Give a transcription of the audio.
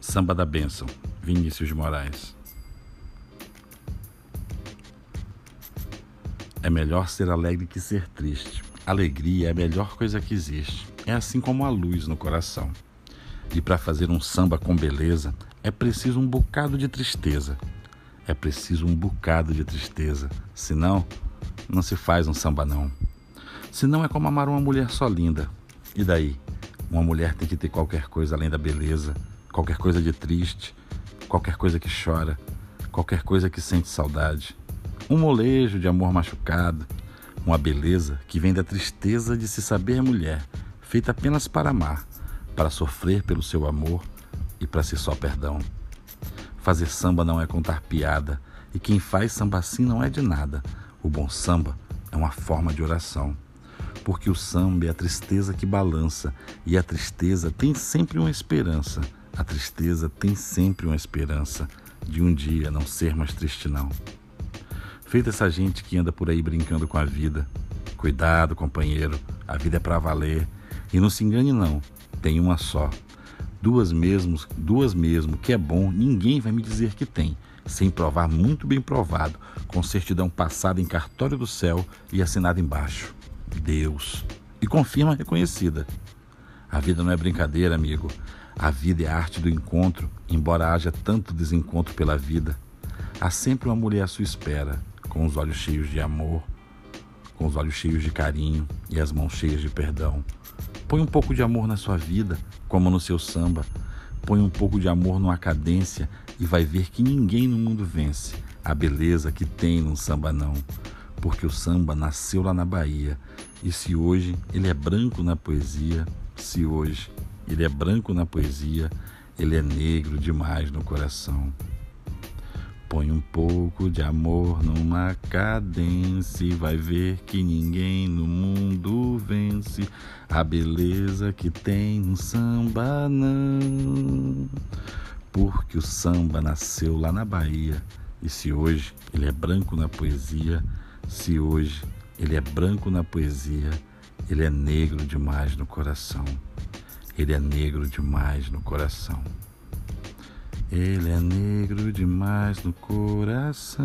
Samba da Bênção, Vinícius Moraes. É melhor ser alegre que ser triste. Alegria é a melhor coisa que existe. É assim como a luz no coração. E para fazer um samba com beleza, é preciso um bocado de tristeza. É preciso um bocado de tristeza. Senão, não se faz um samba não. Senão é como amar uma mulher só linda. E daí? Uma mulher tem que ter qualquer coisa além da beleza, qualquer coisa de triste, qualquer coisa que chora, qualquer coisa que sente saudade. Um molejo de amor machucado, uma beleza que vem da tristeza de se saber mulher, feita apenas para amar, para sofrer pelo seu amor e para ser só perdão. Fazer samba não é contar piada, e quem faz samba assim não é de nada. O bom samba é uma forma de oração porque o samba é a tristeza que balança e a tristeza tem sempre uma esperança. A tristeza tem sempre uma esperança de um dia não ser mais triste não. Feita essa gente que anda por aí brincando com a vida. Cuidado, companheiro, a vida é para valer. E não se engane não, tem uma só. Duas mesmo, duas mesmo, que é bom, ninguém vai me dizer que tem, sem provar muito bem provado, com certidão passada em cartório do céu e assinada embaixo. Deus. E confirma reconhecida. A vida não é brincadeira, amigo. A vida é a arte do encontro, embora haja tanto desencontro pela vida. Há sempre uma mulher à sua espera, com os olhos cheios de amor, com os olhos cheios de carinho e as mãos cheias de perdão. Põe um pouco de amor na sua vida, como no seu samba. Põe um pouco de amor numa cadência e vai ver que ninguém no mundo vence a beleza que tem num samba não porque o samba nasceu lá na Bahia. E se hoje ele é branco na poesia, se hoje ele é branco na poesia, ele é negro demais no coração. Põe um pouco de amor numa cadência e vai ver que ninguém no mundo vence a beleza que tem no samba não. Porque o samba nasceu lá na Bahia e se hoje ele é branco na poesia, se hoje ele é branco na poesia, ele é negro demais no coração. Ele é negro demais no coração. Ele é negro demais no coração.